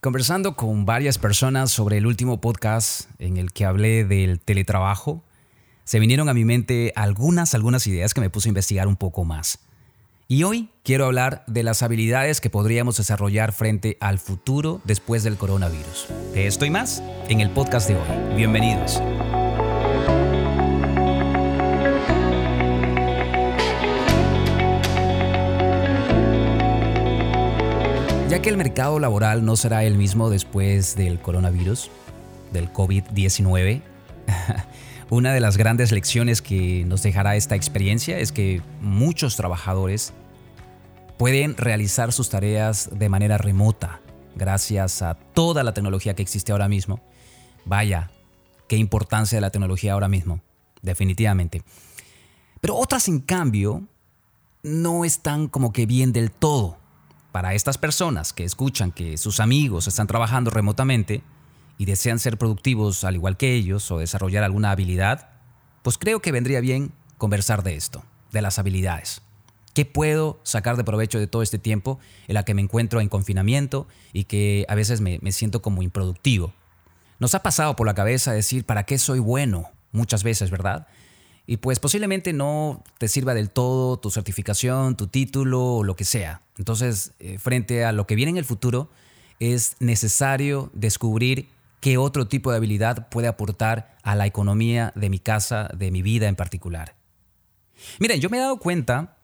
Conversando con varias personas sobre el último podcast en el que hablé del teletrabajo, se vinieron a mi mente algunas, algunas ideas que me puse a investigar un poco más. Y hoy quiero hablar de las habilidades que podríamos desarrollar frente al futuro después del coronavirus. De esto y más en el podcast de hoy. Bienvenidos. Que el mercado laboral no será el mismo después del coronavirus, del COVID-19, una de las grandes lecciones que nos dejará esta experiencia es que muchos trabajadores pueden realizar sus tareas de manera remota gracias a toda la tecnología que existe ahora mismo. Vaya, qué importancia de la tecnología ahora mismo, definitivamente. Pero otras, en cambio, no están como que bien del todo. Para estas personas que escuchan que sus amigos están trabajando remotamente y desean ser productivos al igual que ellos o desarrollar alguna habilidad, pues creo que vendría bien conversar de esto, de las habilidades. ¿Qué puedo sacar de provecho de todo este tiempo en la que me encuentro en confinamiento y que a veces me, me siento como improductivo? Nos ha pasado por la cabeza decir, ¿para qué soy bueno? Muchas veces, ¿verdad? Y pues posiblemente no te sirva del todo tu certificación, tu título o lo que sea. Entonces, eh, frente a lo que viene en el futuro, es necesario descubrir qué otro tipo de habilidad puede aportar a la economía de mi casa, de mi vida en particular. Miren, yo me he dado cuenta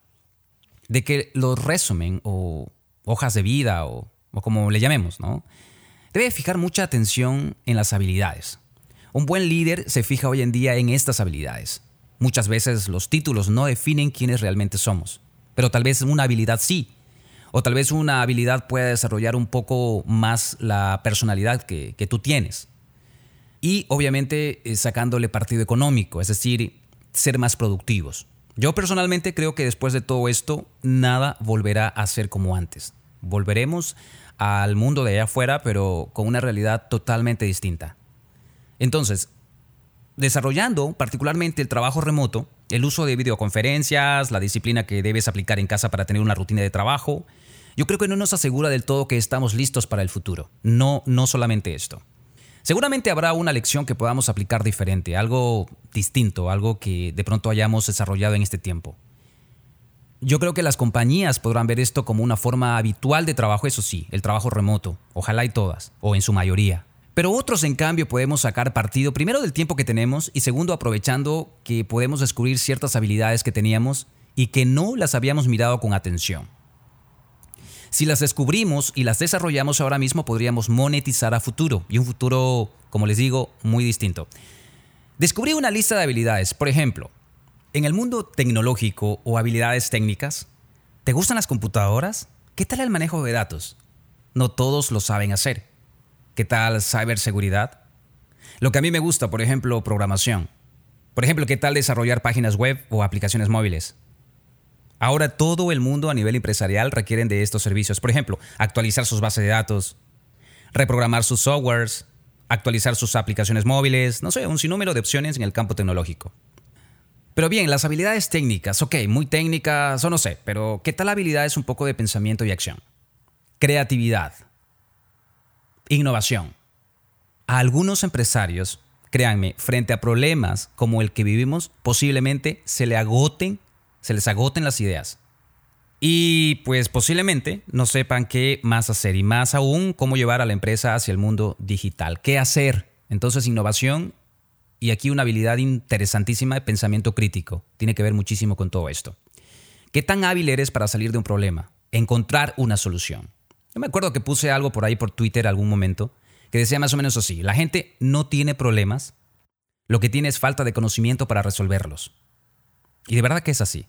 de que los resumen o hojas de vida o, o como le llamemos, ¿no? Debe fijar mucha atención en las habilidades. Un buen líder se fija hoy en día en estas habilidades. Muchas veces los títulos no definen quiénes realmente somos, pero tal vez una habilidad sí. O tal vez una habilidad pueda desarrollar un poco más la personalidad que, tú tienes. Y obviamente eh, sacándole partido económico, es decir, ser más productivos. Yo personalmente creo que después de todo esto, nada volverá a ser como antes. Volveremos al mundo de allá afuera, pero con una realidad totalmente distinta. Entonces, desarrollando particularmente el trabajo remoto, el uso de videoconferencias, la disciplina que debes aplicar en casa para tener una rutina de trabajo, yo creo que no nos asegura del todo que estamos listos para el futuro. No, no solamente esto. Seguramente habrá una lección que podamos aplicar diferente, algo distinto, algo que de pronto hayamos desarrollado en este tiempo. Yo creo que las compañías podrán ver esto como una forma habitual de trabajo, eso sí, el trabajo remoto, ojalá y todas, o en su mayoría. Pero otros, en cambio, podemos sacar partido, primero del tiempo que tenemos y segundo, aprovechando que podemos descubrir ciertas habilidades que teníamos y que no las habíamos mirado con atención. Si las descubrimos y las desarrollamos ahora mismo, podríamos monetizar a futuro y un futuro, como les digo, muy distinto. Descubrí una lista de habilidades, por ejemplo, en el mundo tecnológico o habilidades técnicas, ¿te gustan las computadoras? ¿Qué tal el manejo de datos? No todos lo saben hacer. ¿Qué tal ciberseguridad? Lo que a mí me gusta, por ejemplo, programación. Por ejemplo, ¿qué tal desarrollar páginas web o aplicaciones móviles? Ahora todo el mundo a nivel empresarial requieren de estos servicios. Por ejemplo, actualizar sus bases de datos, reprogramar sus softwares, actualizar sus aplicaciones móviles, no sé, un sinnúmero de opciones en el campo tecnológico. Pero bien, las habilidades técnicas, ok, muy técnicas o no sé, pero ¿qué tal habilidades un poco de pensamiento y acción? Creatividad, Innovación. A algunos empresarios, créanme, frente a problemas como el que vivimos, posiblemente se le agoten, se les agoten las ideas. Y pues posiblemente no sepan qué más hacer y más aún cómo llevar a la empresa hacia el mundo digital. ¿Qué hacer? Entonces innovación y aquí una habilidad interesantísima de pensamiento crítico. Tiene que ver muchísimo con todo esto. ¿Qué tan hábil eres para salir de un problema? Encontrar una solución. Yo me acuerdo que puse algo por ahí por Twitter algún momento que decía más o menos así, la gente no tiene problemas, lo que tiene es falta de conocimiento para resolverlos. Y de verdad que es así.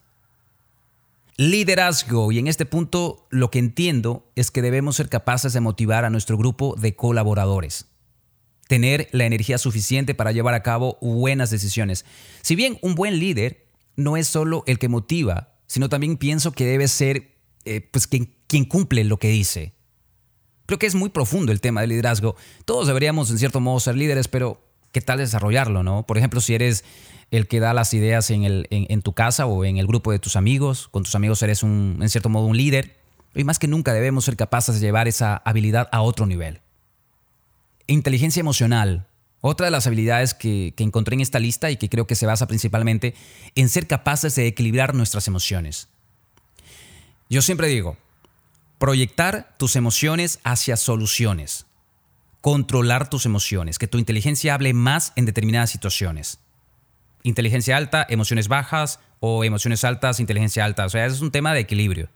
Liderazgo, y en este punto lo que entiendo es que debemos ser capaces de motivar a nuestro grupo de colaboradores. Tener la energía suficiente para llevar a cabo buenas decisiones. Si bien un buen líder no es solo el que motiva, sino también pienso que debe ser eh, pues, quien, quien cumple lo que dice. Creo que es muy profundo el tema del liderazgo. Todos deberíamos, en cierto modo, ser líderes, pero ¿qué tal desarrollarlo, no? Por ejemplo, si eres el que da las ideas en, tu casa o en el grupo de tus amigos, con tus amigos eres, un, en cierto modo, un líder. Y más que nunca debemos ser capaces de llevar esa habilidad a otro nivel. inteligencia emocional. Otra de las habilidades que, encontré en esta lista y que creo que se basa principalmente en ser capaces de equilibrar nuestras emociones. Yo siempre digo, proyectar tus emociones hacia soluciones, controlar tus emociones, que tu inteligencia hable más en determinadas situaciones. Inteligencia alta, emociones bajas o emociones altas, inteligencia alta. O sea, es un tema de equilibrio.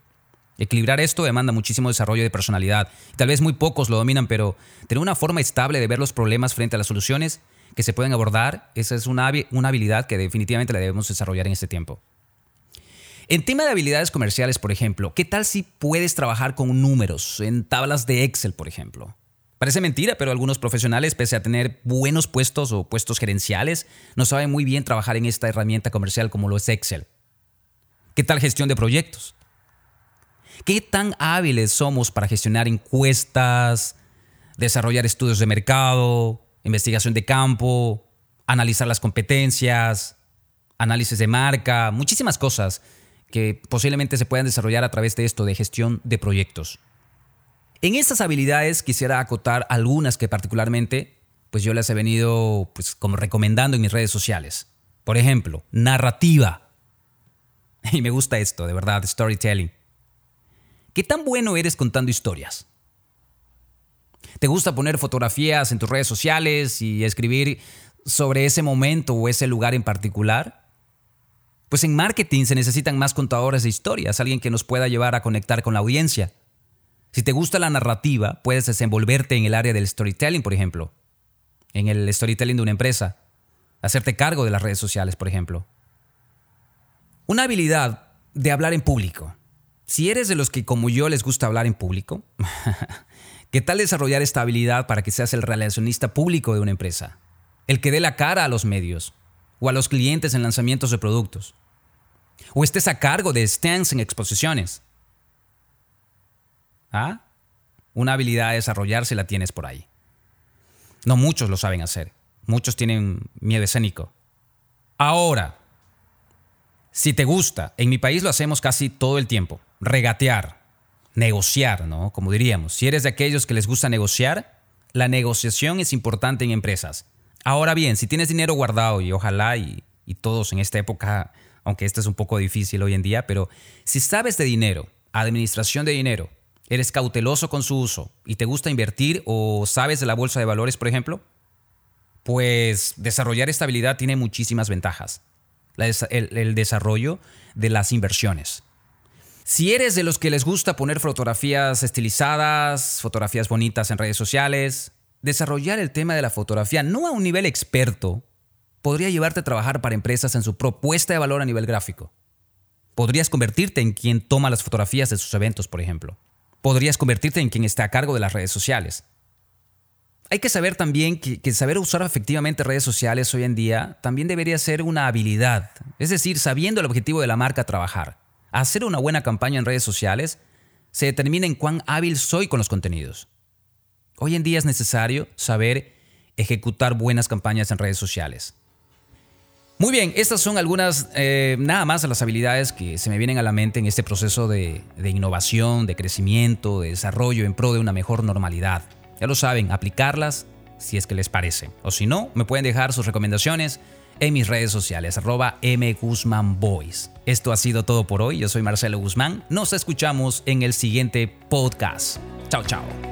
Equilibrar esto demanda muchísimo desarrollo de personalidad. Tal vez muy pocos lo dominan, pero tener una forma estable de ver los problemas frente a las soluciones que se pueden abordar, esa es una, una habilidad que definitivamente la debemos desarrollar en este tiempo. En tema de habilidades comerciales, por ejemplo, ¿qué tal si puedes trabajar con números en tablas de Excel, por ejemplo? Parece mentira, pero algunos profesionales, pese a tener buenos puestos o puestos gerenciales, no saben muy bien trabajar en esta herramienta comercial como lo es Excel. ¿Qué tal gestión de proyectos? ¿Qué tan hábiles somos para gestionar encuestas, desarrollar estudios de mercado, investigación de campo, analizar las competencias, análisis de marca, muchísimas cosas que posiblemente se puedan desarrollar a través de esto de gestión de proyectos. En estas habilidades quisiera acotar algunas que particularmente pues yo les he venido pues como recomendando en mis redes sociales. Por ejemplo, narrativa. Y me gusta esto, de verdad, storytelling. ¿Qué tan bueno eres contando historias? ¿Te gusta poner fotografías en tus redes sociales y escribir sobre ese momento o ese lugar en particular? Pues en marketing se necesitan más contadores de historias, alguien que nos pueda llevar a conectar con la audiencia. Si te gusta la narrativa, puedes desenvolverte en el área del storytelling, por ejemplo, en el storytelling de una empresa, hacerte cargo de las redes sociales, por ejemplo. Una habilidad de hablar en público. Si eres de los que como yo les gusta hablar en público, ¿qué tal desarrollar esta habilidad para que seas el relacionista público de una empresa? El que dé la cara a los medios o a los clientes en lanzamientos de productos o estés a cargo de stands en exposiciones. ¿Ah? Una habilidad a desarrollar si la tienes por ahí. No muchos lo saben hacer. Muchos tienen miedo escénico. Ahora, si te gusta, en mi país lo hacemos casi todo el tiempo. Regatear, negociar, ¿no? Como diríamos. Si eres de aquellos que les gusta negociar, la negociación es importante en empresas. Ahora bien, si tienes dinero guardado y ojalá y, y todos en esta época aunque esto es un poco difícil hoy en día, pero si sabes de dinero, administración de dinero, eres cauteloso con su uso y te gusta invertir o sabes de la bolsa de valores, por ejemplo, pues desarrollar esta habilidad tiene muchísimas ventajas. el, el desarrollo de las inversiones. Si eres de los que les gusta poner fotografías estilizadas, fotografías bonitas en redes sociales, desarrollar el tema de la fotografía no a un nivel experto, podría llevarte a trabajar para empresas en su propuesta de valor a nivel gráfico. Podrías convertirte en quien toma las fotografías de sus eventos, por ejemplo. Podrías convertirte en quien está a cargo de las redes sociales. Hay que saber también que, saber usar efectivamente redes sociales hoy en día también debería ser una habilidad. Es decir, sabiendo el objetivo de la marca trabajar. Hacer una buena campaña en redes sociales se determina en cuán hábil soy con los contenidos. Hoy en día es necesario saber ejecutar buenas campañas en redes sociales. Muy bien, estas son algunas, eh, nada más las habilidades que se me vienen a la mente en este proceso de, de innovación, de crecimiento, de desarrollo en pro de una mejor normalidad. Ya lo saben, aplicarlas si es que les parece. O si no, me pueden dejar sus recomendaciones en mis redes sociales, arroba mguzmanboys. Esto ha sido todo por hoy. Yo soy Marcelo Guzmán. Nos escuchamos en el siguiente podcast. Chao, chao.